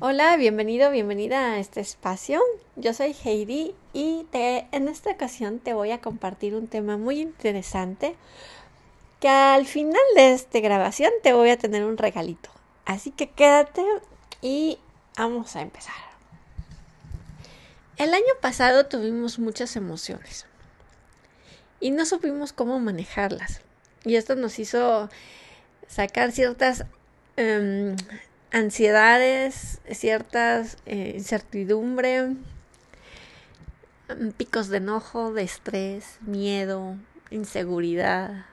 Hola, bienvenido, bienvenida a este espacio. Yo soy Heidi y te, en esta ocasión te voy a compartir un tema muy interesante que al final de esta grabación te voy a tener un regalito. Así que quédate y vamos a empezar. El año pasado tuvimos muchas emociones y no supimos cómo manejarlas. Y esto nos hizo sacar ciertas um, ansiedades, ciertas eh, incertidumbre, mm, picos de enojo, de estrés, miedo, inseguridad.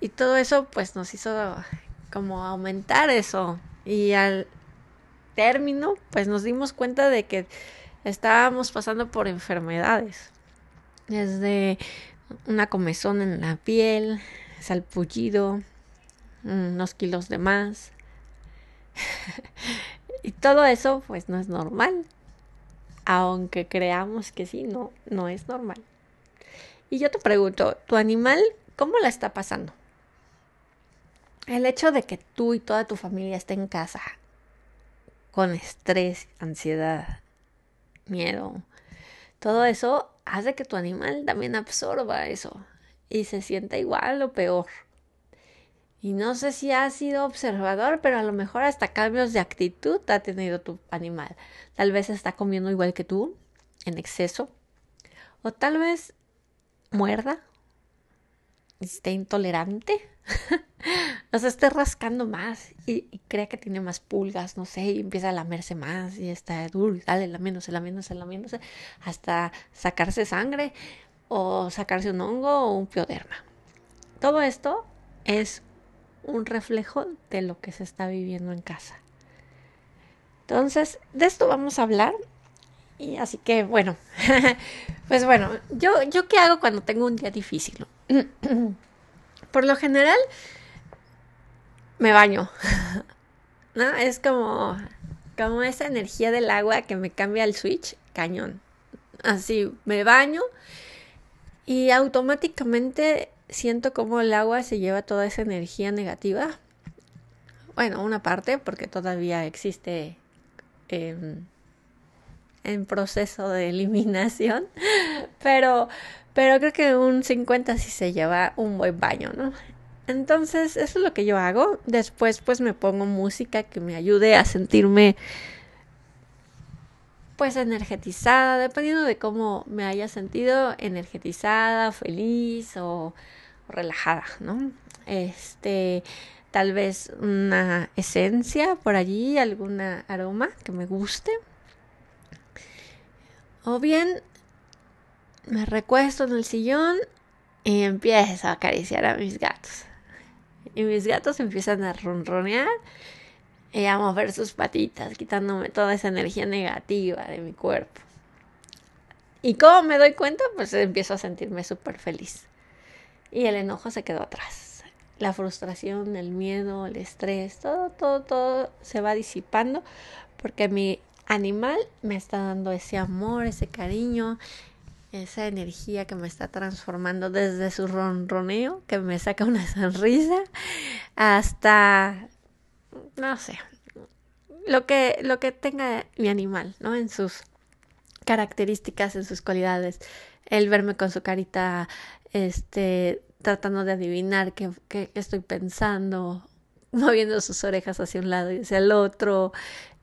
Y todo eso pues nos hizo como aumentar eso. Y al término pues nos dimos cuenta de que estábamos pasando por enfermedades. Desde una comezón en la piel, salpullido, unos kilos de más, y todo eso pues no es normal. Aunque creamos que sí, no, no es normal. Y yo te pregunto, ¿tu animal cómo la está pasando? El hecho de que tú y toda tu familia esté en casa con estrés, ansiedad, miedo, todo eso hace que tu animal también absorba eso y se sienta igual o peor. Y no sé si has sido observador, pero a lo mejor hasta cambios de actitud ha tenido tu animal. Tal vez está comiendo igual que tú, en exceso. O tal vez muerda, esté intolerante. o sea, esté rascando más y, y, crea que tiene más pulgas, no sé, y empieza a lamerse más y está duro, dale, lamiéndose, lamiéndose, lamiéndose, hasta sacarse sangre o sacarse un hongo o un pioderma. Todo esto es un reflejo de lo que se está viviendo en casa. Entonces, de esto vamos a hablar. Y así que, bueno, pues bueno, yo, yo qué hago cuando tengo un día difícil. Por lo general, me baño. ¿No? Es como, como esa energía del agua que me cambia el switch, cañón. Así, me baño y automáticamente siento como el agua se lleva toda esa energía negativa. Bueno, una parte porque todavía existe en proceso de eliminación, pero, pero creo que un 50 sí se lleva un buen baño, ¿no? Entonces, eso es lo que yo hago. Después, pues me pongo música que me ayude a sentirme pues energetizada, dependiendo de cómo me haya sentido, energetizada, feliz o relajada, ¿no? Este, tal vez una esencia por allí, alguna aroma que me guste. O bien me recuesto en el sillón y empiezo a acariciar a mis gatos. Y mis gatos empiezan a ronronear y a mover sus patitas, quitándome toda esa energía negativa de mi cuerpo. Y como me doy cuenta, pues empiezo a sentirme súper feliz y el enojo se quedó atrás. La frustración, el miedo, el estrés, todo, todo, todo se va disipando porque mi animal me está dando ese amor, ese cariño, esa energía que me está transformando desde su ronroneo, que me saca una sonrisa, hasta, no sé, lo que, lo que tenga mi animal, ¿no? En sus características, en sus cualidades. El verme con su carita este, tratando de adivinar qué, estoy pensando, moviendo sus orejas hacia un lado y hacia el otro,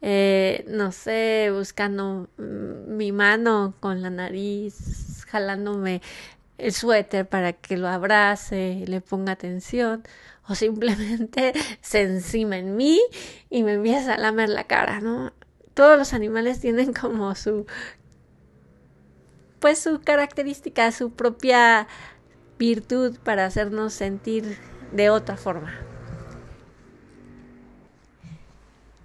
eh, no sé, buscando mm, mi mano con la nariz, jalándome el suéter para que lo abrace, le ponga atención, o simplemente se encima en mí y me empieza a lamer la cara, ¿no? Todos los animales tienen como su pues su característica, su propia virtud para hacernos sentir de otra forma.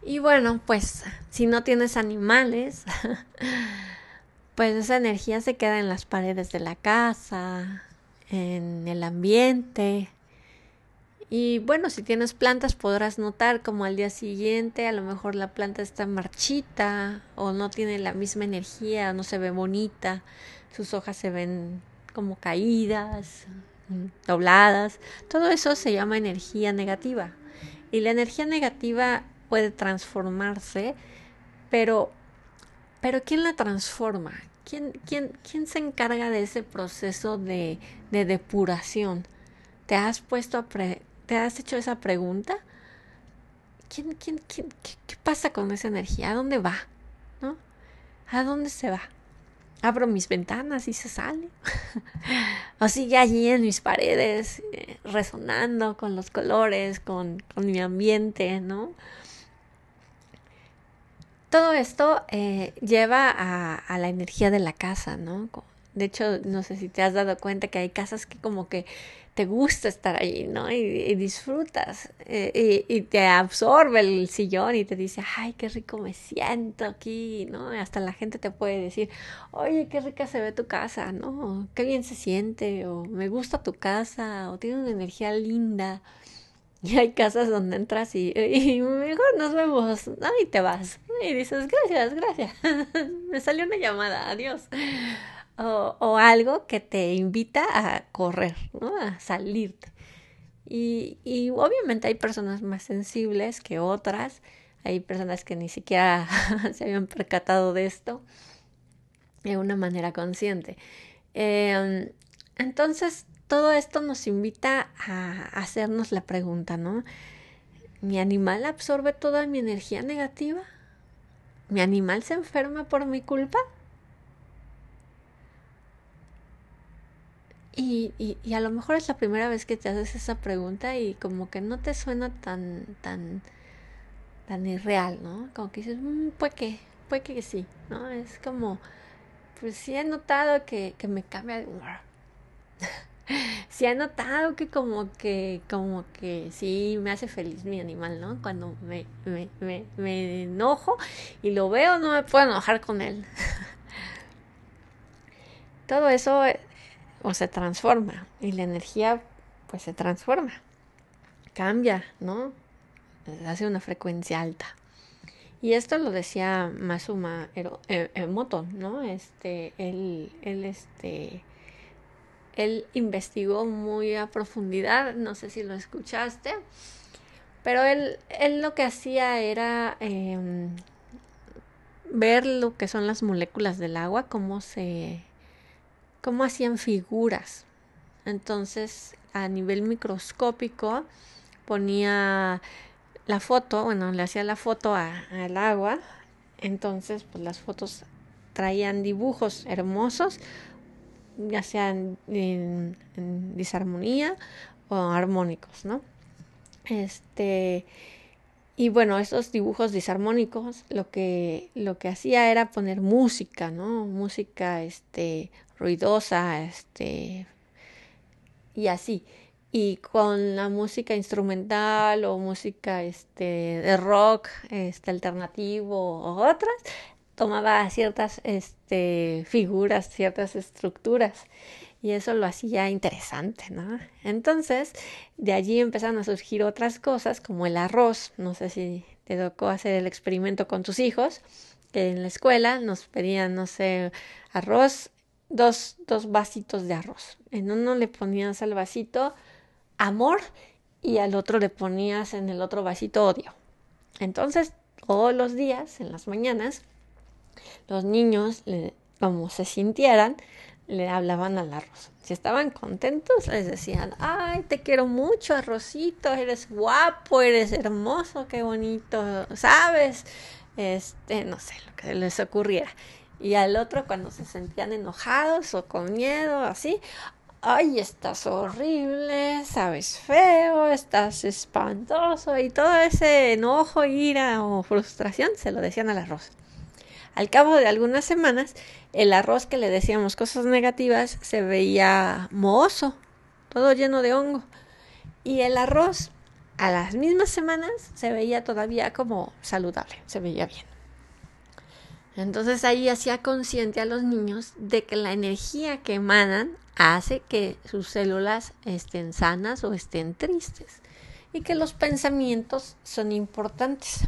Y bueno, pues si no tienes animales, pues esa energía se queda en las paredes de la casa, en el ambiente. Y bueno, si tienes plantas podrás notar como al día siguiente a lo mejor la planta está marchita o no tiene la misma energía, no se ve bonita, sus hojas se ven como caídas, dobladas, todo eso se llama energía negativa. Y la energía negativa puede transformarse, pero, pero ¿quién la transforma? ¿Quién, quién, quién se encarga de ese proceso de, de depuración? ¿Te has puesto a te has hecho esa pregunta? ¿Quién, quién, quién, qué, pasa con esa energía? ¿A dónde va? ¿No? ¿A dónde se va? Abro mis ventanas y se sale. o sigue allí en mis paredes, eh, resonando con los colores, con, con mi ambiente, ¿no? todo esto eh, lleva a, la energía de la casa, ¿no? De hecho, no sé si te has dado cuenta que hay casas que como que te gusta estar ahí, ¿no? Y, disfrutas eh, y, te absorbe el sillón y te dice, ay, qué rico me siento aquí, ¿no? hasta la gente te puede decir, oye, qué rica se ve tu casa, ¿no? Qué bien se siente, o me gusta tu casa, o tiene una energía linda. Y hay casas donde entras y, mejor nos vemos, ¿no? Y te vas. Y dices, gracias, gracias. Me salió una llamada, adiós. O, algo que te invita a correr, ¿no? A salirte. Y, obviamente hay personas más sensibles que otras. Hay personas que ni siquiera se habían percatado de esto de una manera consciente. Eh, entonces, todo esto nos invita a hacernos la pregunta, ¿no? ¿Mi animal absorbe toda mi energía negativa? ¿Mi animal se enferma por mi culpa? Y, y, a lo mejor es la primera vez que te haces esa pregunta y como que no te suena tan, tan, tan irreal, ¿no? Como que dices, mm, pues que, puede que sí, ¿no? Es como, pues sí he notado que, que me cambia de humor. sí ha notado que como que, como que sí me hace feliz mi animal, ¿no? Cuando me, me, me, me enojo y lo veo, no me puedo enojar con él. Todo eso o se transforma y la energía pues se transforma, cambia, ¿no? Hace una frecuencia alta. Y esto lo decía Masuma Emoto, ¿no? Este, él, él, este, él investigó muy a profundidad, no sé si lo escuchaste, pero él, él lo que hacía era em, ver lo que son las moléculas del agua, cómo se, cómo hacían figuras. Entonces, a nivel microscópico, ponía la foto, bueno, le hacía la foto al agua, entonces, pues las fotos traían dibujos hermosos ya sean en, disarmonía o armónicos, ¿no? Este, y bueno, esos dibujos disarmónicos lo que, lo que hacía era poner música, ¿no? Música, este, ruidosa, este, y así. Y con la música instrumental o música, este, de rock, este, alternativo o otras, tomaba ciertas este, figuras, ciertas estructuras y eso lo hacía interesante, ¿no? Entonces, de allí empezaron a surgir otras cosas como el arroz, no sé si te tocó hacer el experimento con tus hijos, que en la escuela nos pedían, no sé, arroz, dos, dos vasitos de arroz. En uno le ponías al vasito amor y al otro le ponías en el otro vasito odio. Entonces, todos los días, en las mañanas, los niños, como se sintieran, le hablaban al arroz. Si estaban contentos, les decían, ay, te quiero mucho, arrocito, eres guapo, eres hermoso, qué bonito, ¿sabes? Este, no sé, lo que les ocurriera. Y al otro, cuando se sentían enojados o con miedo, así, ay, estás horrible, sabes feo, estás espantoso, y todo ese enojo, ira o frustración se lo decían al arroz. Al cabo de algunas semanas, el arroz que le decíamos cosas negativas se veía mohoso, todo lleno de hongo. Y el arroz, a las mismas semanas, se veía todavía como saludable, se veía bien. Entonces ahí hacía consciente a los niños de que la energía que emanan hace que sus células estén sanas o estén tristes y que los pensamientos son importantes.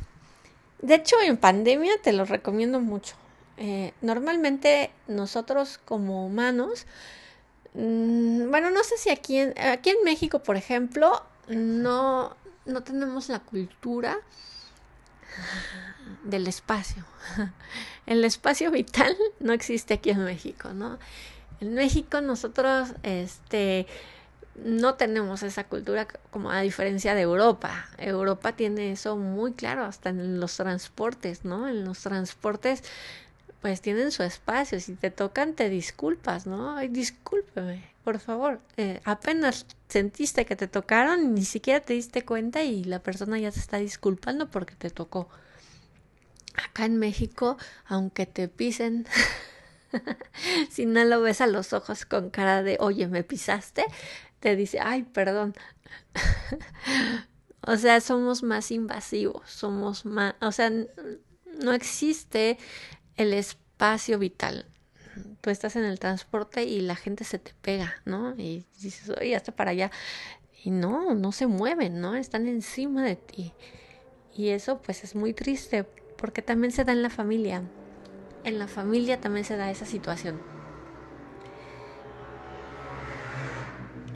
De hecho, en pandemia te lo recomiendo mucho. Eh, normalmente nosotros como humanos, mm, bueno, no sé si aquí en, aquí en México, por ejemplo, no, no tenemos la cultura del espacio. El espacio vital no existe aquí en México, ¿no? En México nosotros, este, no tenemos esa cultura como a diferencia de Europa. Europa tiene eso muy claro, hasta en los transportes, ¿no? En los transportes, pues tienen su espacio. Si te tocan, te disculpas, ¿no? Ay, discúlpeme, por favor. Eh, apenas sentiste que te tocaron, ni siquiera te diste cuenta y la persona ya se está disculpando porque te tocó. Acá en México, aunque te pisen, si no lo ves a los ojos con cara de, oye, me pisaste, te dice, ay, perdón. o sea, somos más invasivos, somos más, o sea, no existe el espacio vital. Tú estás en el transporte y la gente se te pega, ¿no? Y dices, oye, hasta para allá. Y no, no se mueven, ¿no? Están encima de ti. Y eso pues es muy triste porque también se da en la familia. En la familia también se da esa situación.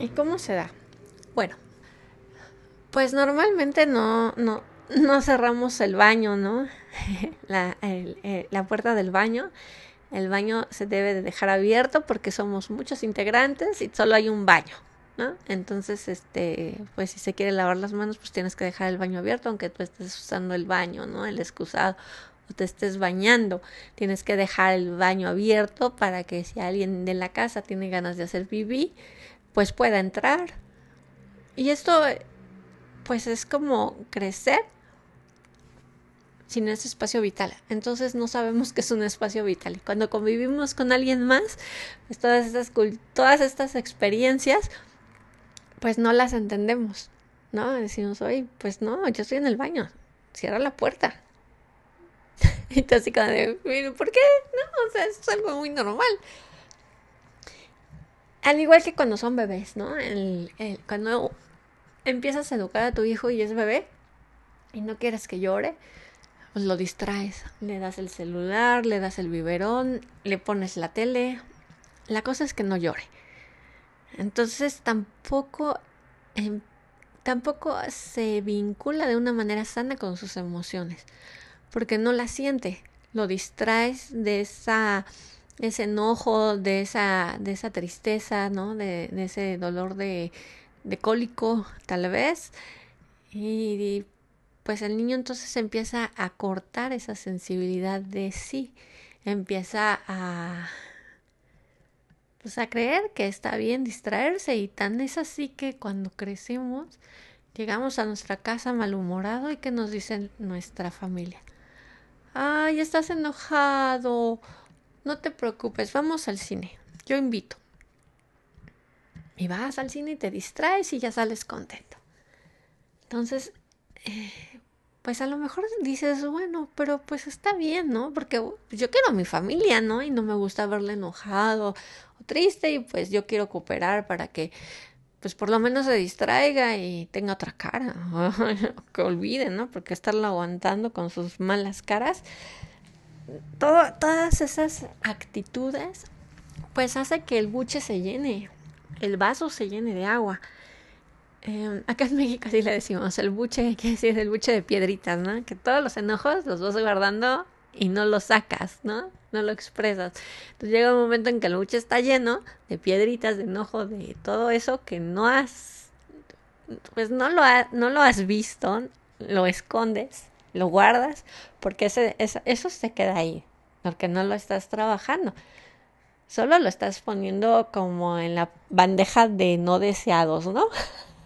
¿Y cómo se da? Bueno, pues normalmente no, no, no cerramos el baño, ¿no? la, eh, la puerta del baño. El baño se debe de dejar abierto porque somos muchos integrantes y solo hay un baño, ¿no? Entonces, este, pues si se quiere lavar las manos, pues tienes que dejar el baño abierto, aunque tú estés usando el baño, ¿no? El excusado o te estés bañando. Tienes que dejar el baño abierto para que si alguien de la casa tiene ganas de hacer pipí, pues pueda entrar. Y esto pues es como crecer sin ese espacio vital. Entonces no sabemos que es un espacio vital. Cuando convivimos con alguien más, pues todas estas, todas estas experiencias, pues no las entendemos, ¿no? Decimos, oye, pues no, yo estoy en el baño, cierra la puerta. y tú así como ¿por qué? No, o sea, es algo muy normal. Al igual que cuando son bebés, ¿no? El, cuando empiezas a educar a tu hijo y es bebé y no quieres que llore, pues lo distraes. Le das el celular, le das el biberón, le pones la tele. La cosa es que no llore. Entonces tampoco, em, tampoco se vincula de una manera sana con sus emociones, porque no la siente. Lo distraes de esa ese enojo, de esa, de esa tristeza, ¿no? De, ese dolor de, de cólico, tal vez. Y, pues el niño entonces empieza a cortar esa sensibilidad de sí, empieza a pues a creer que está bien distraerse y tan es así que cuando crecemos llegamos a nuestra casa malhumorado y que nos dicen nuestra familia. Ay, estás enojado no te preocupes, vamos al cine. Yo invito. Y vas al cine y te distraes y ya sales contento. Entonces, eh, pues a lo mejor dices, bueno, pero pues está bien, ¿no? Porque yo quiero a mi familia, ¿no? Y no me gusta verle enojado o triste y pues yo quiero cooperar para que pues por lo menos se distraiga y tenga otra cara, que olvide, ¿no? Porque estarlo aguantando con sus malas caras, todas esas actitudes pues hace que el buche se llene, el vaso se llene de agua. Em, acá en México así le decimos, el buche, ¿qué decir? El buche de piedritas, ¿no? Que todos los enojos los vas guardando y no los sacas, ¿no? No lo expresas. Entonces llega un momento en que el buche está lleno de piedritas, de enojo, de todo eso que no has, pues no lo, no lo has visto, lo escondes lo guardas porque eso se queda ahí, porque no lo estás trabajando. Solo lo estás poniendo como en la bandeja de no deseados, ¿no?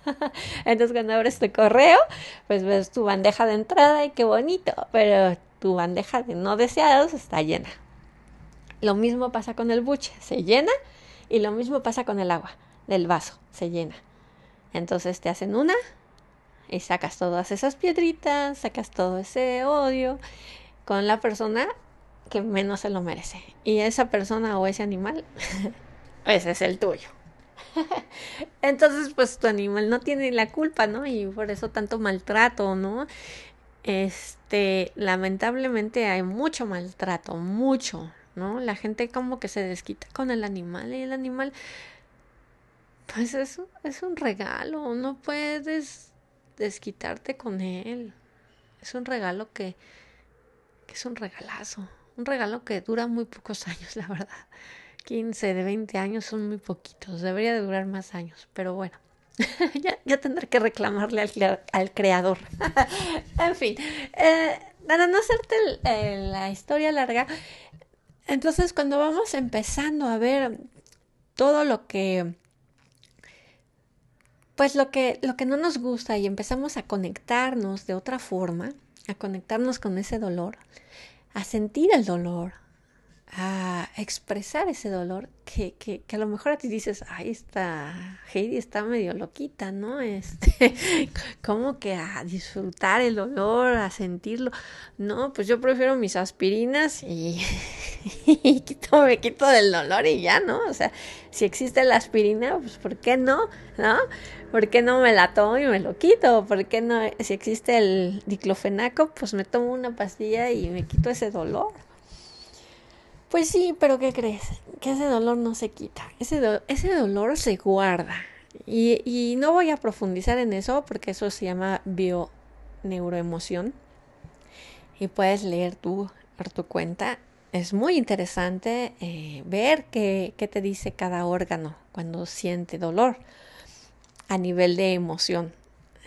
Entonces cuando abres tu correo, pues ves tu bandeja de entrada y qué bonito, pero tu bandeja de no deseados está llena. Lo mismo pasa con el buche, se llena y lo mismo pasa con el agua del vaso, se llena. Entonces te hacen una, y sacas todas esas piedritas, sacas todo ese odio con la persona que menos se lo merece. Y esa persona o ese animal, ese es el tuyo. Entonces, pues tu animal no tiene la culpa, ¿no? Y por eso tanto maltrato, ¿no? Este, lamentablemente hay mucho maltrato, mucho, ¿no? La gente como que se desquita con el animal y el animal, pues eso es un regalo, no puedes desquitarte con él. Es un regalo que, que es un regalazo. Un regalo que dura muy pocos años, la verdad. 15 de 20 años son muy poquitos. Debería de durar más años. Pero bueno, ya, ya, tendré que reclamarle al, al creador. en fin, eh, para no hacerte la historia larga, entonces cuando vamos empezando a ver todo lo que pues lo que lo que no nos gusta y empezamos a conectarnos de otra forma, a conectarnos con ese dolor, a sentir el dolor, a expresar ese dolor que, que, que, a lo mejor a ti dices, ay, esta Heidi está medio loquita, ¿no? Este, como que a disfrutar el dolor, a sentirlo. No, pues yo prefiero mis aspirinas y, y quito, me quito del dolor y ya, ¿no? O sea, si existe la aspirina, pues ¿por qué no? ¿No? ¿Por qué no me la tomo y me lo quito? ¿Por qué no? Si existe el diclofenaco, pues me tomo una pastilla y me quito ese dolor. Pues sí, pero ¿qué crees? Que ese dolor no se quita, ese, ese dolor se guarda. Y, no voy a profundizar en eso porque eso se llama bioneuroemoción. Y puedes leer tú por tu cuenta. Es muy interesante eh, ver qué, qué te dice cada órgano cuando siente dolor a nivel de emoción.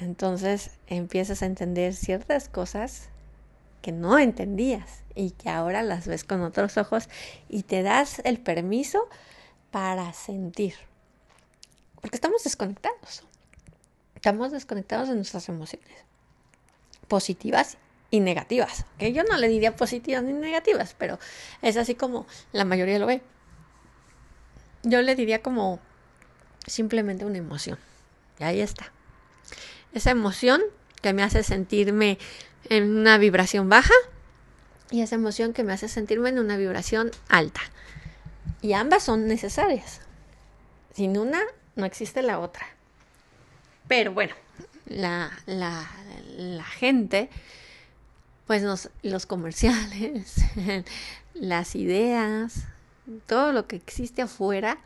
Entonces empiezas a entender ciertas cosas que no entendías y que ahora las ves con otros ojos y te das el permiso para sentir. Porque estamos desconectados. Estamos desconectados de nuestras emociones. Positivas y negativas. Que yo no le diría positivas ni negativas, pero es así como la mayoría lo ve. Yo le diría como simplemente una emoción. Y ahí está. Esa emoción que me hace sentirme en una vibración baja y esa emoción que me hace sentirme en una vibración alta. Y ambas son necesarias. Sin una no existe la otra. Pero bueno, la, la, la gente, pues los comerciales, las ideas, todo lo que existe afuera,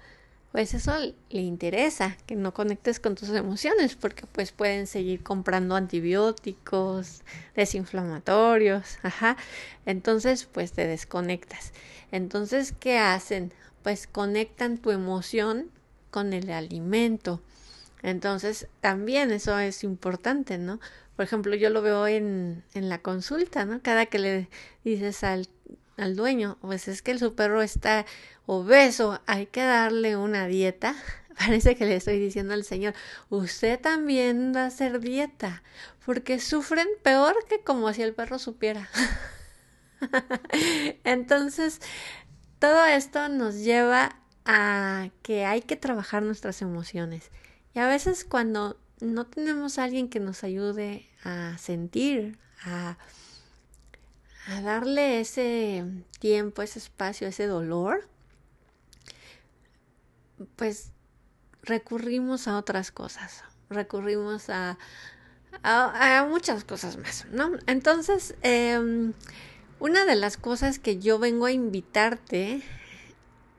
pues eso le interesa, que no conectes con tus emociones, porque pues pueden seguir comprando antibióticos, desinflamatorios, ajá. Entonces, pues te desconectas. Entonces, ¿qué hacen? Pues conectan tu emoción con el alimento. Entonces, también eso es importante, ¿no? Por ejemplo, yo lo veo en, en la consulta, ¿no? Cada que le dices al al dueño, pues es que su perro está obeso, hay que darle una dieta. Parece que le estoy diciendo al Señor, usted también va a hacer dieta, porque sufren peor que como si el perro supiera. Entonces, todo esto nos lleva a que hay que trabajar nuestras emociones. Y a veces cuando no tenemos a alguien que nos ayude a sentir, a a darle ese tiempo, ese espacio, ese dolor, pues recurrimos a otras cosas, recurrimos a, a, muchas cosas más, ¿no? Entonces, em, una de las cosas que yo vengo a invitarte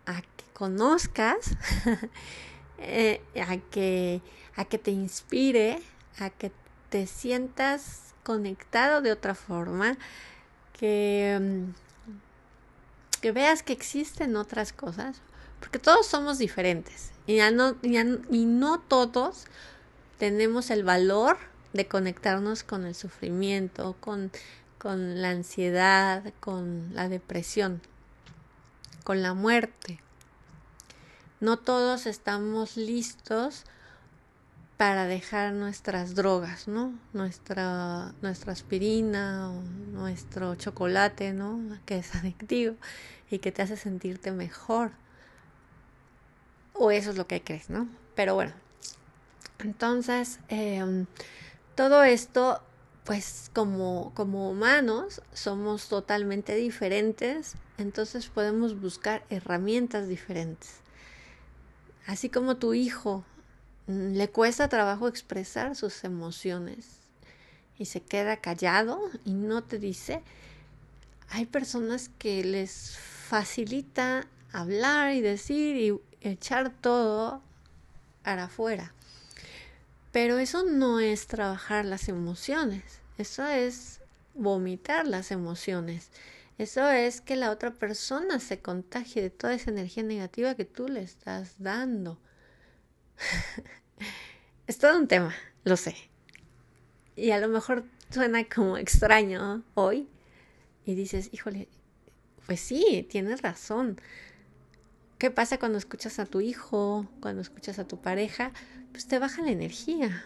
a que conozcas, eh, a, que, a que te inspire, a que te sientas conectado de otra forma, que, mm, que veas que existen otras cosas, porque todos somos diferentes y, no, y no todos tenemos el valor de conectarnos con el sufrimiento, con, con la ansiedad, con la depresión, con la muerte. No todos estamos listos para dejar nuestras drogas, ¿no? Nuestra, nuestra aspirina nuestro chocolate, ¿no? Que es adictivo y que te hace sentirte mejor. O eso es lo que crees, ¿no? Pero bueno, entonces, em, todo esto, pues como, como humanos, somos totalmente diferentes, entonces podemos buscar herramientas diferentes. Así como tu hijo le cuesta trabajo expresar sus emociones y se queda callado y no te dice. Hay personas que les facilita hablar y decir y echar todo para afuera. Pero eso no es trabajar las emociones, eso es vomitar las emociones. Eso es que la otra persona se contagie de toda esa energía negativa que tú le estás dando. es todo un tema, lo sé. Y a lo mejor suena como extraño hoy y dices, híjole, pues sí, tienes razón. ¿Qué pasa cuando escuchas a tu hijo, cuando escuchas a tu pareja? Pues te baja la energía.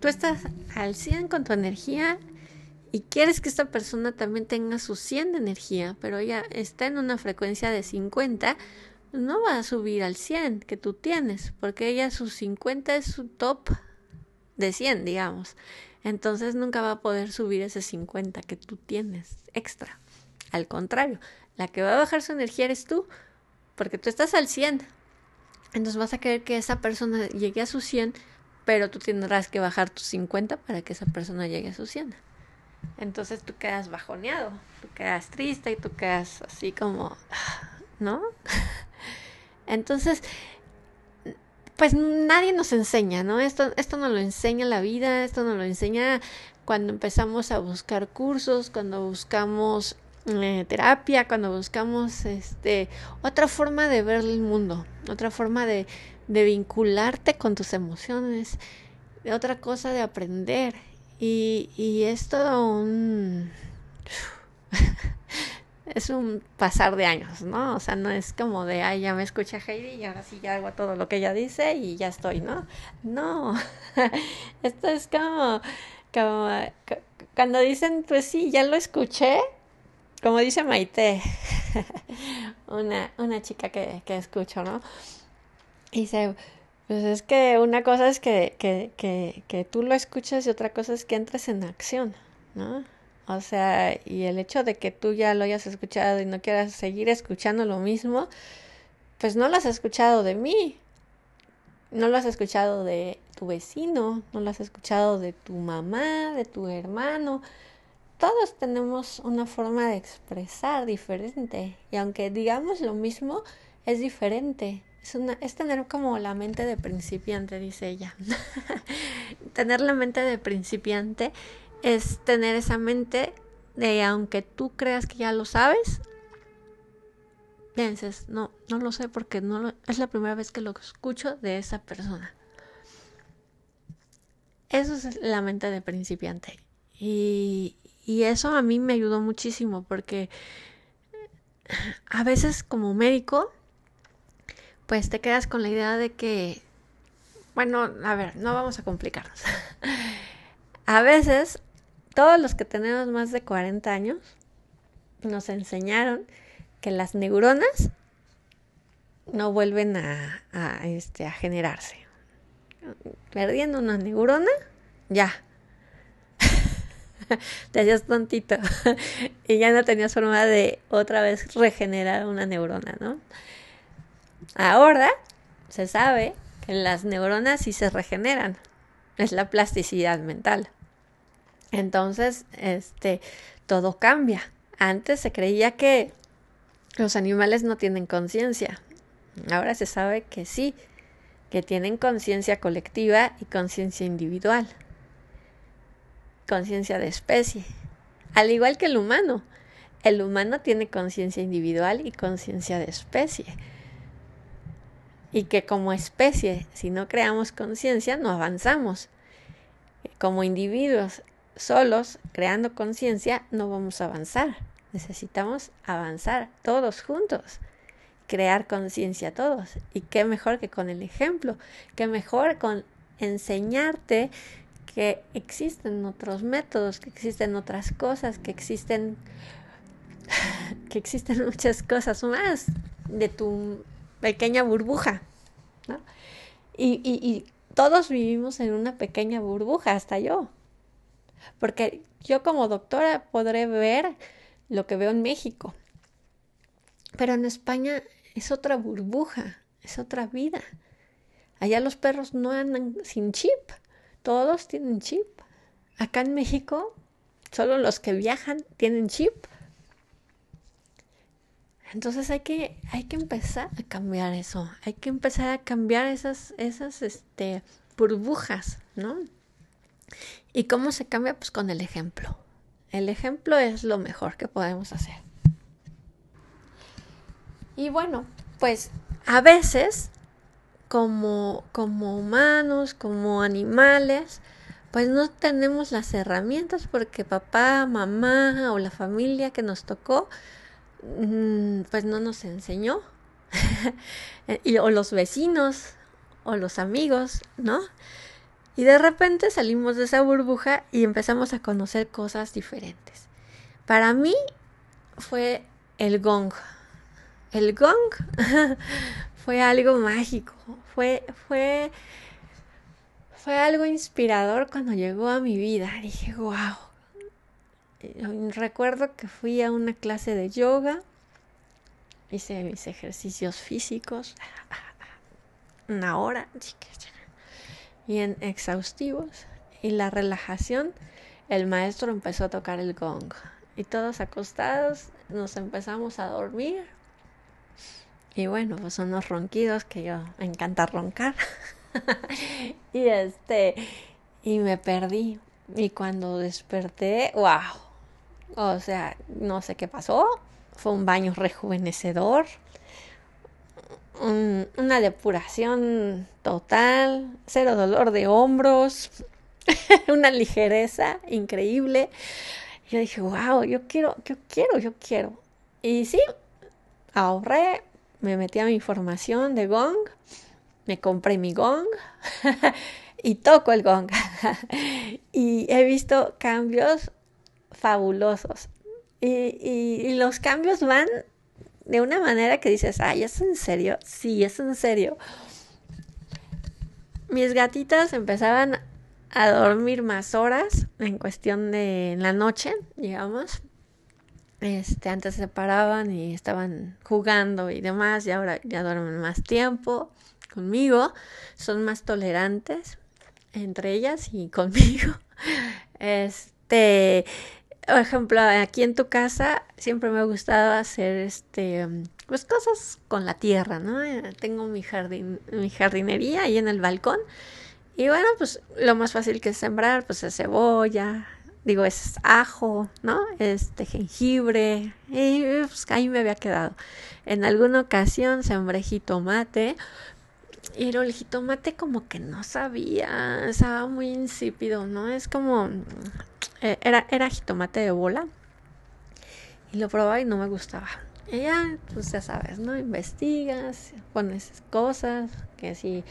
Tú estás al 100 con tu energía y quieres que esta persona también tenga su 100 de energía, pero ella está en una frecuencia de 50, no va a subir al 100 que tú tienes, porque ella su 50 es su top de 100, digamos. Entonces nunca va a poder subir ese 50 que tú tienes extra. Al contrario, la que va a bajar su energía eres tú, porque tú estás al 100. Entonces vas a querer que esa persona llegue a su 100, pero tú tendrás que bajar tu 50 para que esa persona llegue a su 100. Entonces tú quedas bajoneado, tú quedas triste y tú quedas así como, ¿no? Entonces, pues nadie nos enseña, ¿no? Esto, esto nos lo enseña la vida, esto nos lo enseña cuando empezamos a buscar cursos, cuando buscamos eh, terapia, cuando buscamos este otra forma de ver el mundo, otra forma de, de vincularte con tus emociones, otra cosa de aprender. Y, y es todo un... es un pasar de años, ¿no? O sea, no es como de, ay, ya me escucha Heidi y ahora sí ya hago todo lo que ella dice y ya estoy, ¿no? No, esto es como, como, cuando dicen, pues sí, ya lo escuché, como dice Maite, una, una chica que, que escucho, ¿no? dice, pues es que una cosa es que, que, que, que tú lo escuches y otra cosa es que entres en acción, ¿no? O sea, y el hecho de que tú ya lo hayas escuchado y no quieras seguir escuchando lo mismo, pues no lo has escuchado de mí, no lo has escuchado de tu vecino, no lo has escuchado de tu mamá, de tu hermano. Todos tenemos una forma de expresar diferente y aunque digamos lo mismo, es diferente. Es, tener como la mente de principiante, dice ella. tener la mente de principiante es tener esa mente de aunque tú creas que ya lo sabes, pienses, no, no lo sé porque no lo, es la primera vez que lo escucho de esa persona. Eso es la mente de principiante. Y, y eso a mí me ayudó muchísimo porque a veces como médico, pues te quedas con la idea de que, bueno, a ver, no vamos a complicarnos. a veces todos los que tenemos más de 40 años nos enseñaron que las neuronas no vuelven a, este, a generarse. Perdiendo una neurona, ya. Te hacías tontito y ya no tenías forma de otra vez regenerar una neurona, ¿no? Ahora se sabe que las neuronas sí se regeneran. Es la plasticidad mental. Entonces, este, todo cambia. Antes se creía que los animales no tienen conciencia. Ahora se sabe que sí, que tienen conciencia colectiva y conciencia individual. Conciencia de especie. Al igual que el humano. El humano tiene conciencia individual y conciencia de especie. Y que como especie, si no creamos conciencia, no avanzamos. Como individuos, solos, creando conciencia, no vamos a avanzar. Necesitamos avanzar todos juntos, crear conciencia todos. Y qué mejor que con el ejemplo, qué mejor con enseñarte que existen otros métodos, que existen otras cosas, que existen que existen muchas cosas más de tu pequeña burbuja. Y, y, y todos vivimos en una pequeña burbuja, hasta yo. Porque yo como doctora podré ver lo que veo en México. Pero en España es otra burbuja, es otra vida. Allá los perros no andan sin chip, todos tienen chip. Acá en México, solo los que viajan tienen chip. Entonces hay que, hay que empezar a cambiar eso, hay que empezar a cambiar esas, esas este, burbujas, ¿no? ¿Y cómo se cambia? Pues con el ejemplo. El ejemplo es lo mejor que podemos hacer. Y bueno, pues a veces como, como humanos, como animales, pues no tenemos las herramientas porque papá, mamá o la familia que nos tocó, mm, pues no nos enseñó. o los vecinos o los amigos, ¿no? Y de repente salimos de esa burbuja y empezamos a conocer cosas diferentes. Para mí fue el gong. El gong fue algo mágico, fue, fue, fue algo inspirador cuando llegó a mi vida. Dije, wow. Recuerdo que fui a una clase de yoga, hice mis ejercicios físicos, una hora, bien exhaustivos, y la relajación, el maestro empezó a tocar el gong. Y todos acostados nos empezamos a dormir y bueno, pues son los ronquidos que yo encanta roncar. y este, y me perdí. Y cuando desperté, wow. O sea, no sé qué pasó. Fue un baño rejuvenecedor. Una depuración total. Cero dolor de hombros. una ligereza increíble. Yo dije, wow, yo quiero, yo quiero, yo quiero. Y sí, ahorré me metí a mi formación de gong, me compré mi gong y toco el gong. y he visto cambios fabulosos. Y, los cambios van de una manera que dices, ay, ¿es en serio? Sí, es en serio. Mis gatitas empezaban a dormir más horas en cuestión de la noche, digamos. Este, antes se paraban y estaban jugando y demás, y ahora ya duermen más tiempo conmigo, son más tolerantes entre ellas y conmigo. Este, por ejemplo, aquí en tu casa siempre me ha gustado hacer este pues cosas con la tierra, ¿no? Tengo mi jardín, mi jardinería ahí en el balcón. Y bueno, pues lo más fácil que es sembrar, pues es cebolla, digo, es ajo, ¿no? Este jengibre, y pues ahí me había quedado. En alguna ocasión sembré jitomate, pero el jitomate como que no sabía, estaba muy insípido, ¿no? Es como, eh, era, era jitomate de bola, y lo probaba y no me gustaba. Y ya, pues ya sabes, ¿no? Investigas, pones cosas, que si,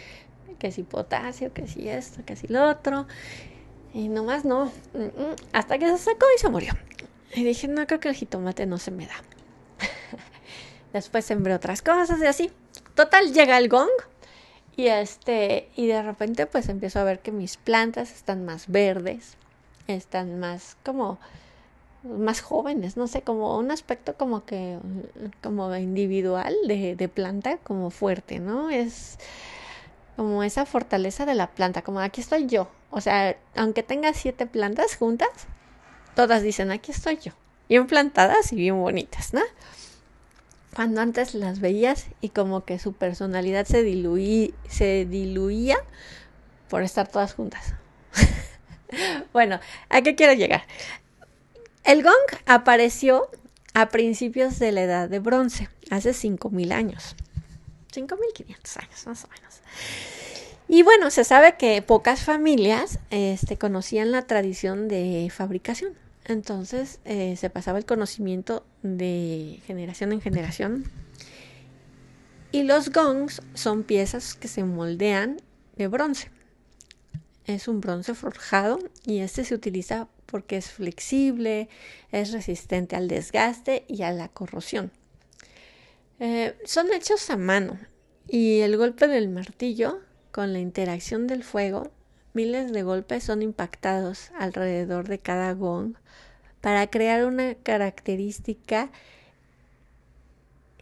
que si potasio, que si esto, que si lo otro. Y nomás no. Hasta que se sacó y se murió. Y dije, no, creo que el jitomate no se me da. Después sembré otras cosas y así. Total, llega el gong. Y este, y de repente pues empiezo a ver que mis plantas están más verdes. Están más como más jóvenes, no sé, como un aspecto como que como individual de, planta, como fuerte, ¿no? Es como esa fortaleza de la planta, como aquí estoy yo. O sea, aunque tenga siete plantas juntas, todas dicen, aquí estoy yo. Bien plantadas y bien bonitas, ¿no? Cuando antes las veías y como que su personalidad se, diluía, se diluía por estar todas juntas. bueno, ¿a qué quiero llegar? El gong apareció a principios de la edad de bronce, hace 5.000 años. 5.500 años, más o menos. Y bueno, se sabe que pocas familias este, conocían la tradición de fabricación. Entonces eh, se pasaba el conocimiento de generación en generación. Y los gongs son piezas que se moldean de bronce. Es un bronce forjado y este se utiliza porque es flexible, es resistente al desgaste y a la corrosión. Eh, son hechos a mano y el golpe del martillo, con la interacción del fuego, miles de golpes son impactados alrededor de cada gong para crear una característica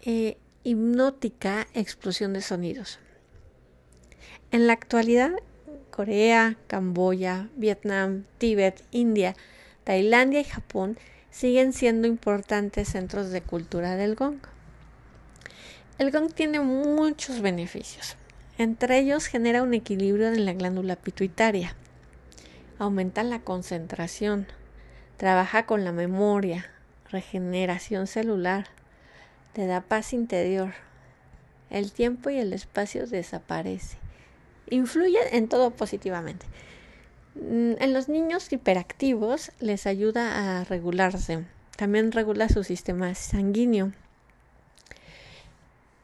eh, hipnótica explosión de sonidos. En la actualidad, Corea, Camboya, Vietnam, Tíbet, India, Tailandia y Japón siguen siendo importantes centros de cultura del gong. El gong tiene muchos beneficios. Entre ellos genera un equilibrio en la glándula pituitaria, aumenta la concentración, trabaja con la memoria, regeneración celular, te da paz interior. El tiempo y el espacio desaparece. Influye en todo positivamente. Mm, en los niños hiperactivos les ayuda a regularse. También regula su sistema sanguíneo.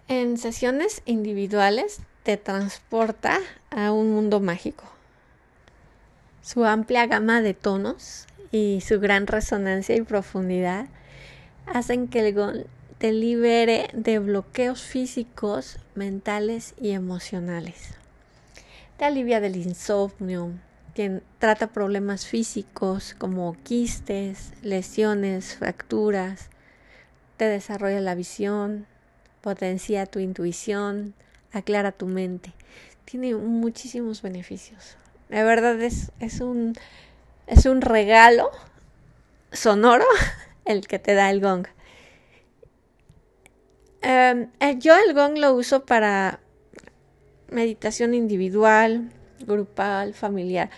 En sesiones individuales te transporta a un mundo mágico. Su amplia gama de tonos y su gran resonancia y profundidad hacen que el gong te libere de bloqueos físicos, mentales y emocionales. Te alivia del insomnio, trata problemas físicos como quistes, lesiones, fracturas, te desarrolla la visión, potencia tu intuición, aclara tu mente. Tiene muchísimos beneficios. De verdad es, es, un, es un regalo sonoro el que te da el gong. Em, eh, yo el gong lo uso para meditación individual, grupal, familiar.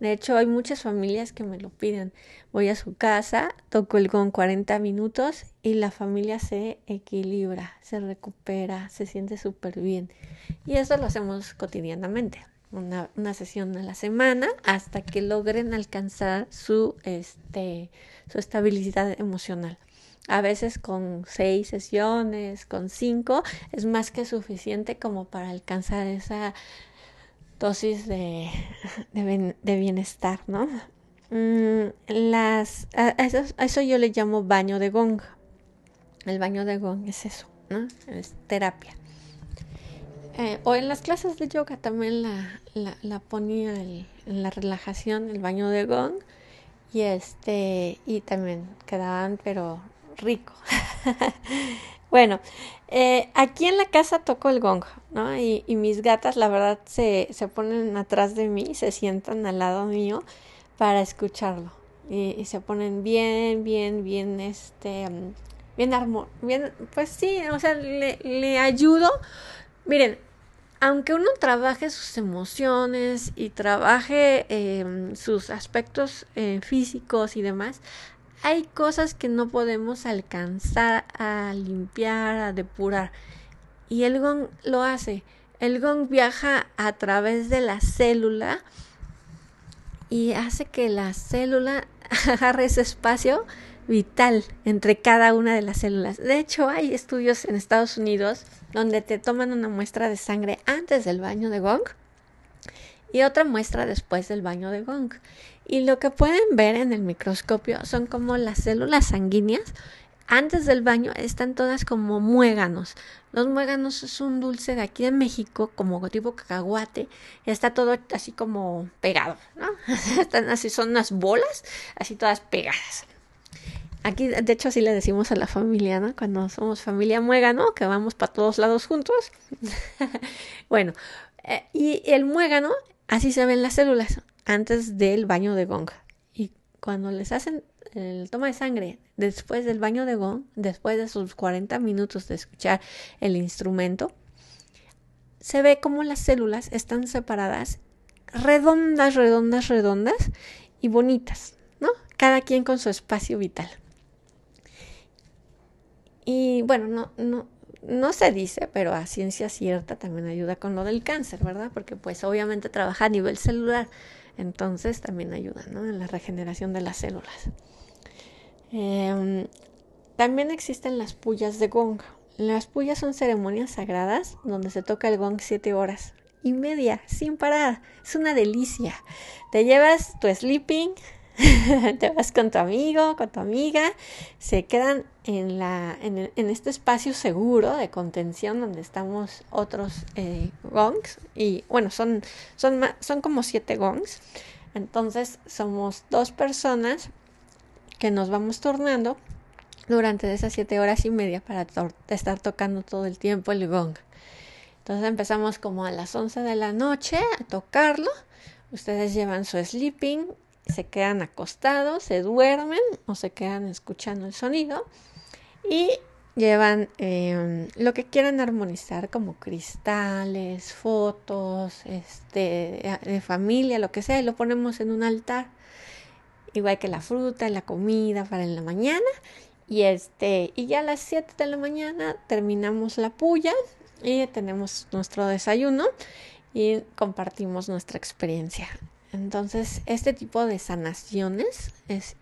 De hecho, hay muchas familias que me lo piden. Voy a su casa, toco el gong 40 minutos y la familia se equilibra, se recupera, se siente súper bien. Y eso lo hacemos cotidianamente. Una, una, sesión a la semana hasta que logren alcanzar su, este, su estabilidad emocional. A veces con seis sesiones, con cinco, es más que suficiente como para alcanzar esa dosis de, de, bienestar, ¿no? Mm, las, eso, yo le llamo baño de gong. El baño de gong es eso, ¿no? Es terapia. Eh, o en las clases de yoga también la, la, ponía la relajación, el baño de gong. Y este, y también quedaban, pero rico. Bueno, eh, aquí en la casa toco el gong, ¿no? Y, mis gatas, la verdad, se, se, ponen atrás de mí, se sientan al lado mío para escucharlo. Y, se ponen bien, bien, bien, este, bien armón, bien, pues sí, o sea, le, le ayudo. Miren, aunque uno trabaje sus emociones y trabaje eh, sus aspectos eh, físicos y demás, hay cosas que no podemos alcanzar a limpiar, a depurar. Y el gong lo hace. El gong viaja a través de la célula y hace que la célula agarre ese espacio vital entre cada una de las células. De hecho, hay estudios en Estados Unidos donde te toman una muestra de sangre antes del baño de gong y otra muestra después del baño de gong. Y lo que pueden ver en el microscopio son como las células sanguíneas antes del baño están todas como muéganos. Los muéganos es un dulce de aquí de México, como tipo cacahuate, está todo así como pegado, ¿no? Están así, son unas bolas, así todas pegadas. Aquí, de hecho, así le decimos a la familia, ¿no? Cuando somos familia muégano, que vamos para todos lados juntos. bueno, eh, y el muégano Así se ven las células antes del baño de gong. Y cuando les hacen el toma de sangre después del baño de gong, después de sus 40 minutos de escuchar el instrumento, se ve como las células están separadas redondas, redondas, redondas y bonitas, ¿no? Cada quien con su espacio vital. Y bueno, no, no, no se dice, pero a ciencia cierta también ayuda con lo del cáncer, ¿verdad? Porque pues obviamente trabaja a nivel celular, entonces también ayuda. En la regeneración de las células. Em, también existen las pullas de gong. Las pullas son ceremonias sagradas donde se toca el gong siete horas y media sin parar. Es una delicia. Te llevas tu sleeping, te vas con tu amigo, con tu amiga, se quedan en, este espacio seguro de contención donde estamos otros eh, gongs y bueno, son, son, como siete gongs. Entonces somos dos personas que nos vamos tornando durante esas siete horas y media para estar tocando todo el tiempo el gong. Entonces empezamos como a las 11 de la noche a tocarlo. Ustedes llevan su sleeping, se quedan acostados, se duermen o se quedan escuchando el sonido y llevan em, lo que quieran armonizar como cristales, fotos, este, de familia, lo que sea, lo ponemos en un altar. igual que la fruta, la comida para en la mañana. Y este, y ya a las 7 de la mañana terminamos la puya y tenemos nuestro desayuno y compartimos nuestra experiencia. Entonces, este tipo de sanaciones es,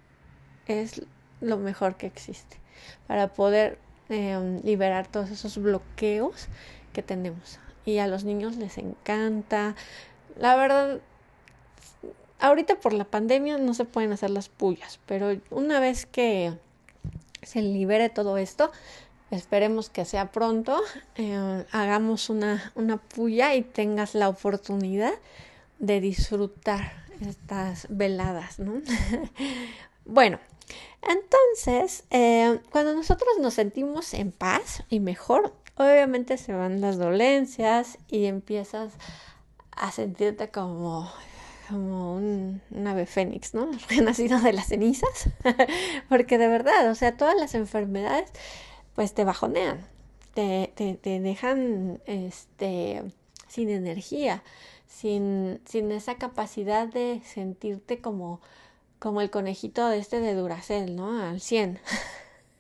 es lo mejor que existe para poder em, liberar todos esos bloqueos que tenemos. Y a los niños les encanta. La verdad, ahorita por la pandemia no se pueden hacer las pullas, pero una vez que se libere todo esto, esperemos que sea pronto, eh, hagamos una, una puya y tengas la oportunidad de disfrutar estas veladas, ¿no? bueno, entonces, eh, cuando nosotros nos sentimos en paz y mejor, obviamente se van las dolencias y empiezas a sentirte como como un, ave fénix, ¿no? Renacido de las cenizas, porque de verdad, o sea, todas las enfermedades, pues te bajonean, te, te dejan, este, sin energía, sin, sin esa capacidad de sentirte como, como el conejito este de Duracel, ¿no? Al 100.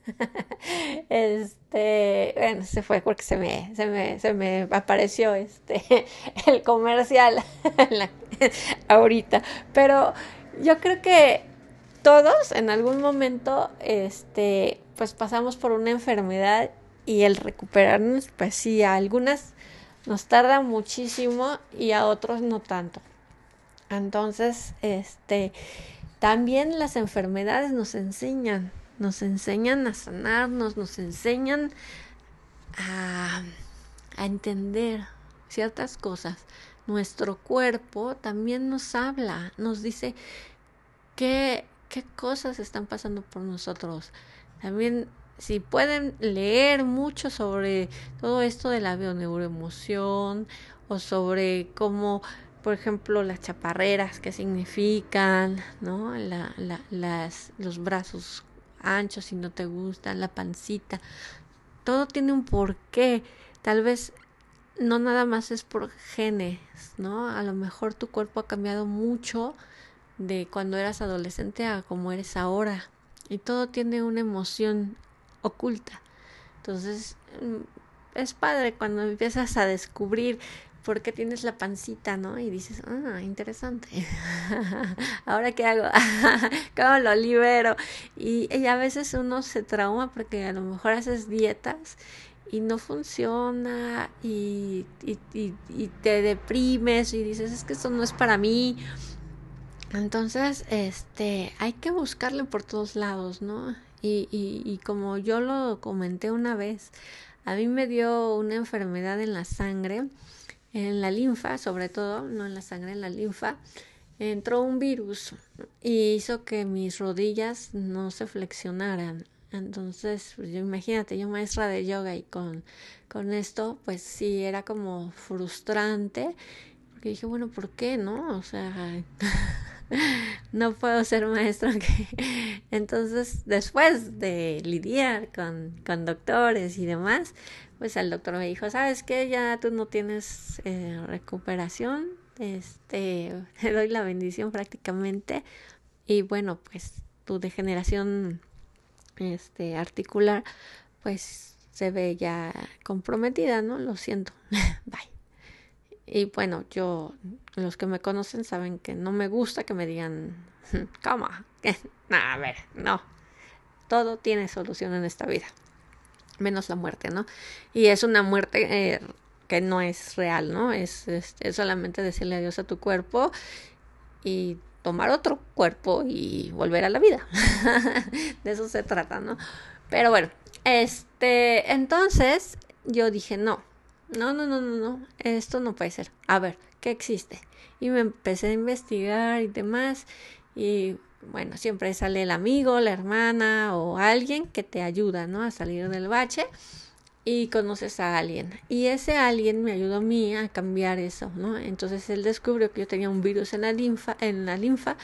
este, bueno, se fue porque se me, se me, se me apareció este, el comercial ahorita. Pero yo creo que todos en algún momento, este, pues pasamos por una enfermedad y el recuperarnos, pues sí, algunas nos tarda muchísimo y a otros no tanto. Entonces, este, también las enfermedades nos enseñan, nos enseñan a sanarnos, nos enseñan a, a entender ciertas cosas. Nuestro cuerpo también nos habla, nos dice qué, qué cosas están pasando por nosotros. También si pueden leer mucho sobre todo esto de la bioneuroemoción o sobre cómo, por ejemplo, las chaparreras, qué significan, ¿no? La, la, las, los brazos anchos si no te gustan, la pancita. Todo tiene un porqué. Tal vez no nada más es por genes, ¿no? A lo mejor tu cuerpo ha cambiado mucho de cuando eras adolescente a como eres ahora. Y todo tiene una emoción oculta. Entonces, mm, es padre cuando empiezas a descubrir por qué tienes la pancita, ¿no? Y dices, ah, interesante. Ahora qué hago? ¿Cómo lo libero? Y, a veces uno se trauma porque a lo mejor haces dietas y no funciona y, y te deprimes y dices, es que esto no es para mí. Entonces, este, hay que buscarle por todos lados, ¿no? Y, como yo lo comenté una vez, a mí me dio una enfermedad en la sangre, en la linfa, sobre todo, no en la sangre, en la linfa, entró un virus y hizo que mis rodillas no se flexionaran. Entonces, pues imagínate, yo maestra de yoga y con, con esto, pues sí, era como frustrante, porque dije, bueno, ¿por qué no? O sea, no puedo ser maestro. Entonces, después de lidiar con, con doctores y demás, pues el doctor me dijo, ¿sabes qué? Ya tú no tienes eh, recuperación, este, te doy la bendición prácticamente. Y bueno, pues tu degeneración este, articular, pues se ve ya comprometida, ¿no? Lo siento. Bye. Y bueno, yo, los que me conocen saben que no me gusta que me digan, ¿cómo? a ver, no. Todo tiene solución en esta vida, menos la muerte, ¿no? Y es una muerte eh, que no es real, ¿no? Es, es, es solamente decirle adiós a tu cuerpo y tomar otro cuerpo y volver a la vida. de eso se trata, ¿no? Pero bueno, este, entonces yo dije, no, no, no, no, no, no, esto no puede ser. A ver, ¿qué existe? Y me empecé a investigar y demás. Y bueno, siempre sale el amigo, la hermana o alguien que te ayuda, ¿no? A salir del bache y conoces a alguien. Y ese alguien me ayudó a mí a cambiar eso, ¿no? Entonces él descubrió que yo tenía un virus en la linfa, en la linfa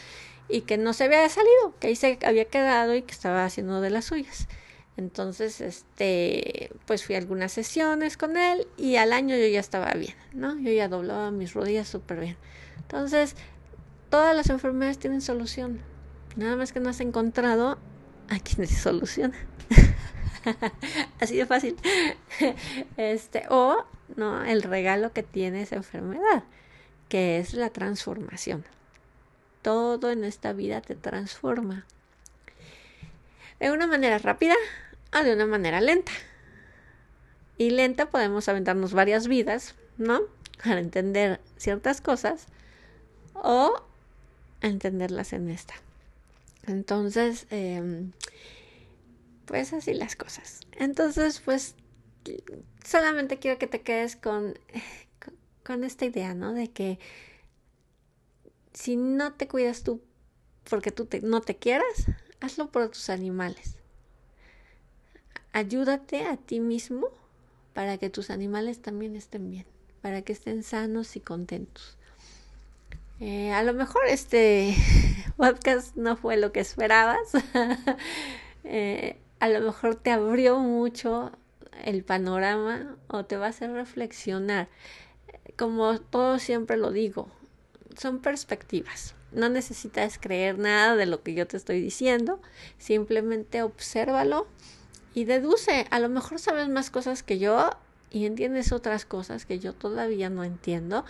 y que no se había salido, que ahí se había quedado y que estaba haciendo de las suyas. Entonces, este, pues fui a algunas sesiones con él y al año yo ya estaba bien, ¿no? Yo ya doblaba mis rodillas súper bien. Entonces, todas las enfermedades tienen solución. Nada más que no has encontrado a quien se soluciona. Así de fácil. Este, o no, el regalo que tiene esa enfermedad, que es la transformación. Todo en esta vida te transforma. De una manera rápida o de una manera lenta. Y lenta podemos aventarnos varias vidas, ¿no? Para entender ciertas cosas o entenderlas en esta. Entonces, em, pues así las cosas. Entonces, pues solamente quiero que te quedes con, con esta idea, ¿no? De que si no te cuidas tú porque tú no te quieras, hazlo por tus animales. Ayúdate a ti mismo para que tus animales también estén bien, para que estén sanos y contentos. Eh, a lo mejor este podcast no fue lo que esperabas. Eh, a lo mejor te abrió mucho el panorama o te va a hacer reflexionar. Como todo siempre lo digo, son perspectivas. No necesitas creer nada de lo que yo te estoy diciendo, simplemente obsérvalo y deduce. A lo mejor sabes más cosas que yo y entiendes otras cosas que yo todavía no entiendo,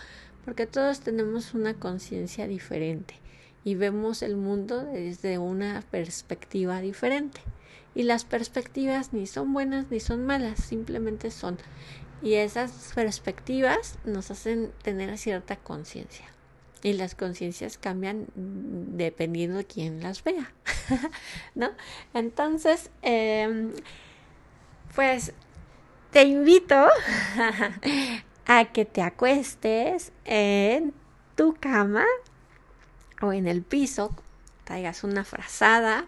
porque todos tenemos una conciencia diferente y vemos el mundo desde una perspectiva diferente. Y las perspectivas ni son buenas ni son malas, simplemente son. Y esas perspectivas nos hacen tener cierta conciencia. Y las conciencias cambian dependiendo de quién las vea. ¿No? Entonces, em, pues te invito a que te acuestes en tu cama o en el piso, traigas una frazada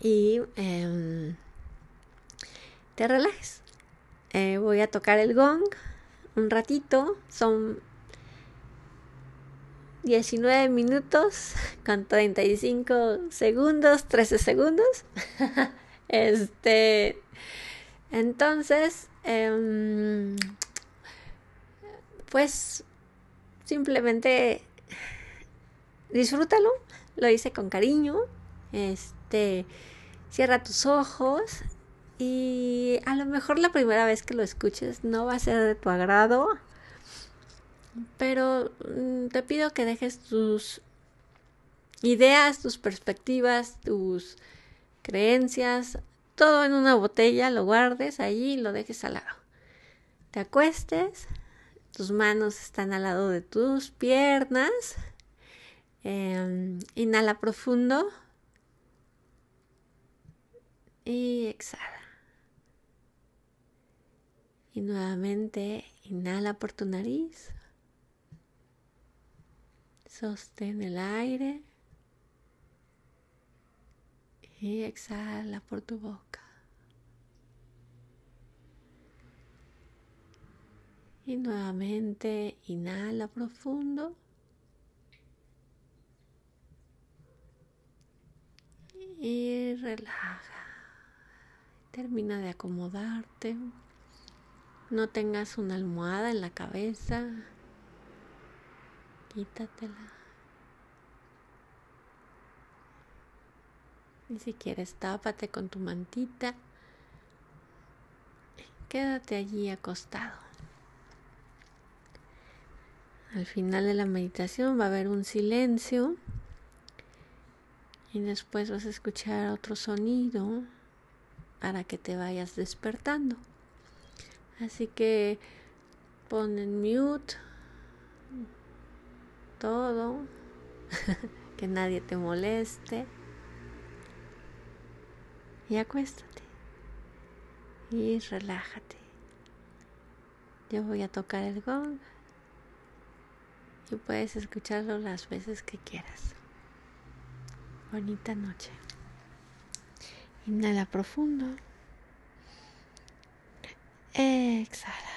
y em, te relajes. Eh, voy a tocar el gong un ratito, son 19 minutos con 35 segundos, 13 segundos. este, entonces, em, pues simplemente disfrútalo, lo hice con cariño, este, cierra tus ojos y a lo mejor la primera vez que lo escuches no va a ser de tu agrado, pero mm, te pido que dejes tus ideas, tus perspectivas, tus creencias, todo en una botella, lo guardes allí y lo dejes al lado. Te acuestes, tus manos están al lado de tus piernas Em, inhala profundo. Y exhala. Y nuevamente inhala por tu nariz. Sostén el aire. Y exhala por tu boca. Y nuevamente inhala profundo. y relaja. Termina de acomodarte. No tengas una almohada en la cabeza. Quítatela. Y si tápate con tu mantita. Quédate allí acostado. Al final de la meditación va a haber un silencio y después vas a escuchar otro sonido para que te vayas despertando. Así que pon en mute todo, que nadie te moleste y acuéstate y relájate. Yo voy a tocar el gong y puedes escucharlo las veces que quieras. Bonita noche. Inhala profundo. Exhala.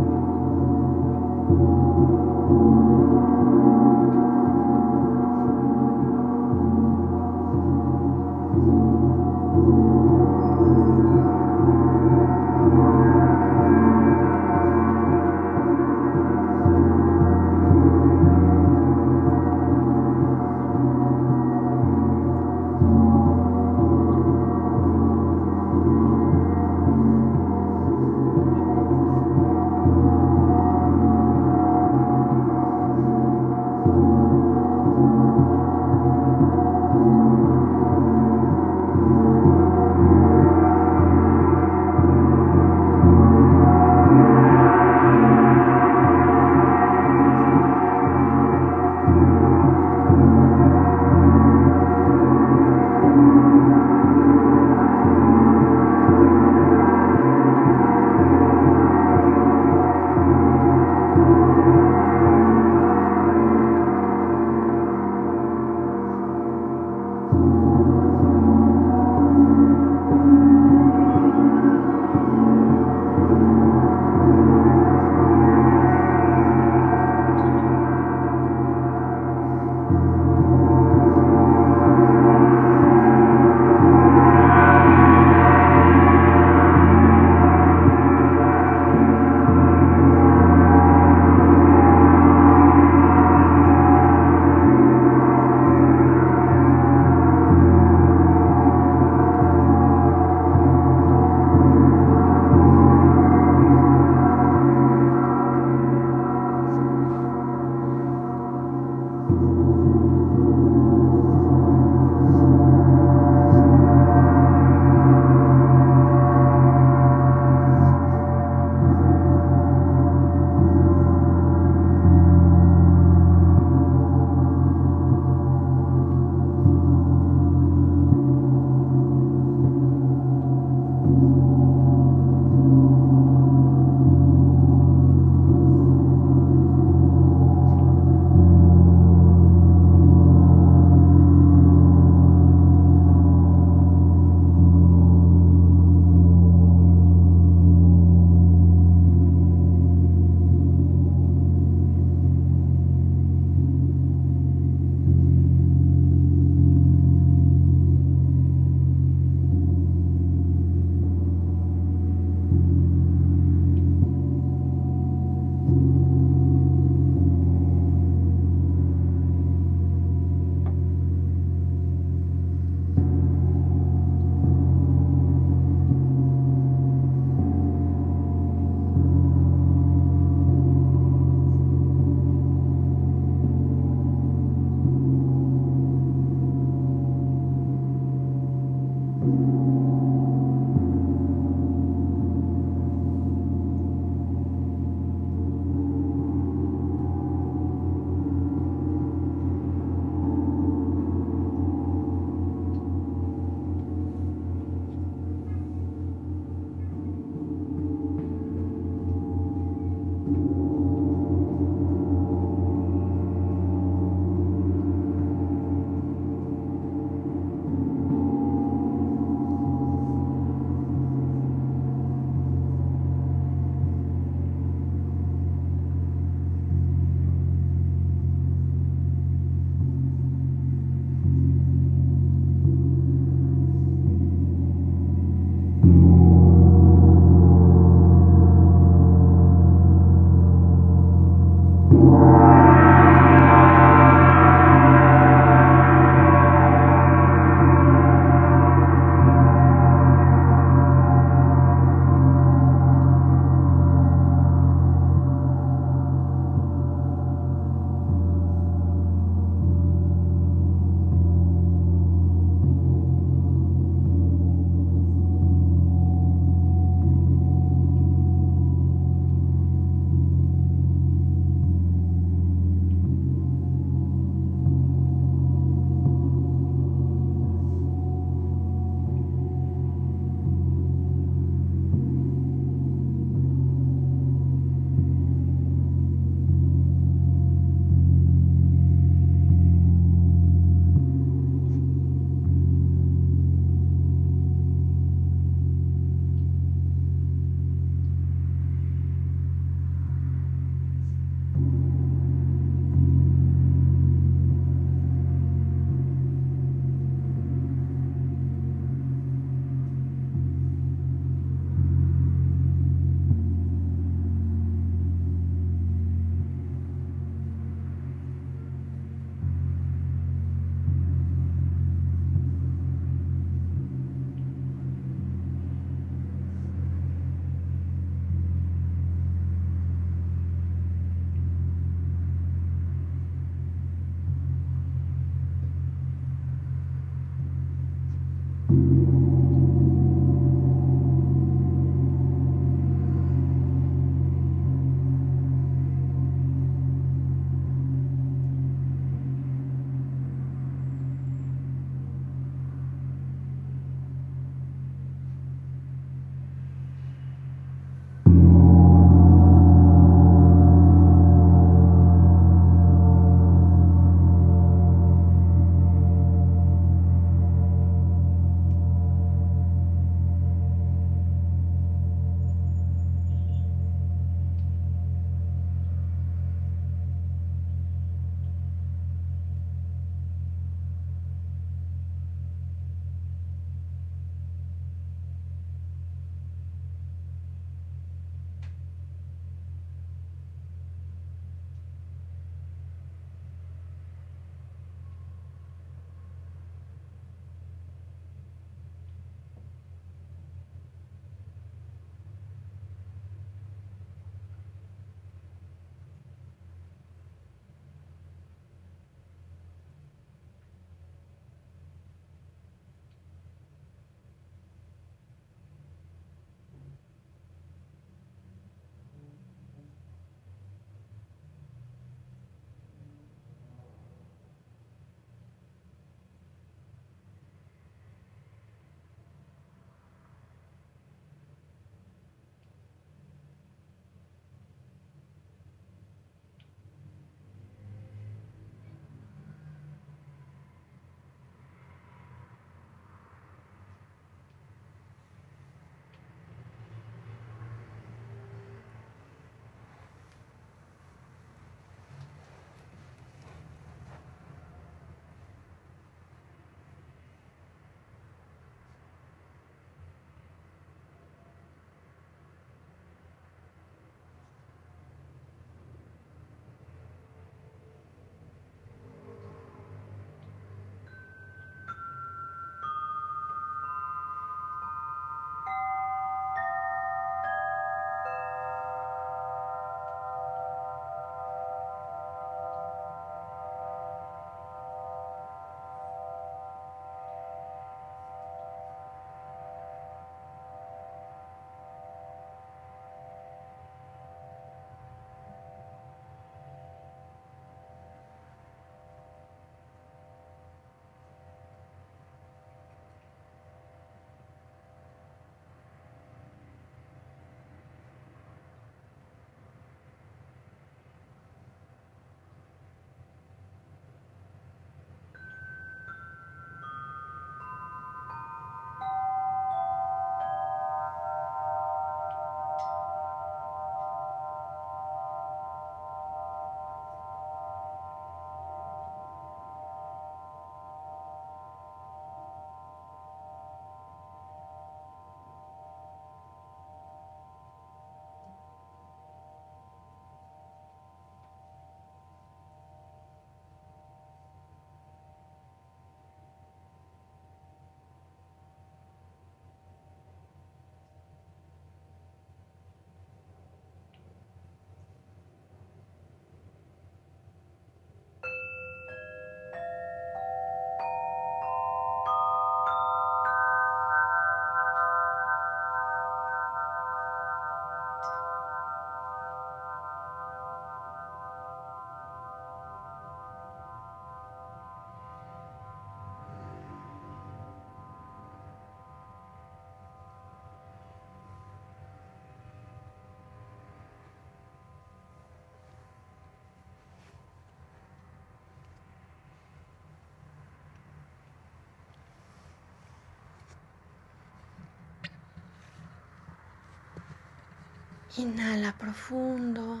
Inhala profundo.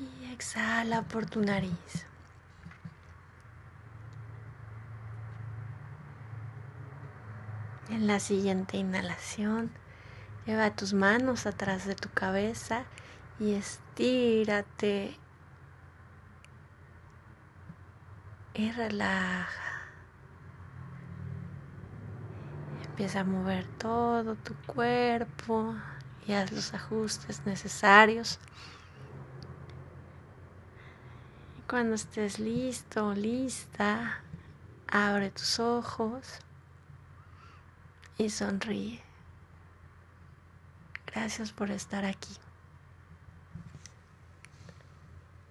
Y exhala por tu nariz. En la siguiente inhalación, lleva tus manos atrás de tu cabeza y estírate. Y relaja. Empieza a mover todo tu cuerpo y haz los ajustes necesarios. Y cuando estés listo lista, abre tus ojos y sonríe. Gracias por estar aquí.